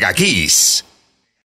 Mega Kiss.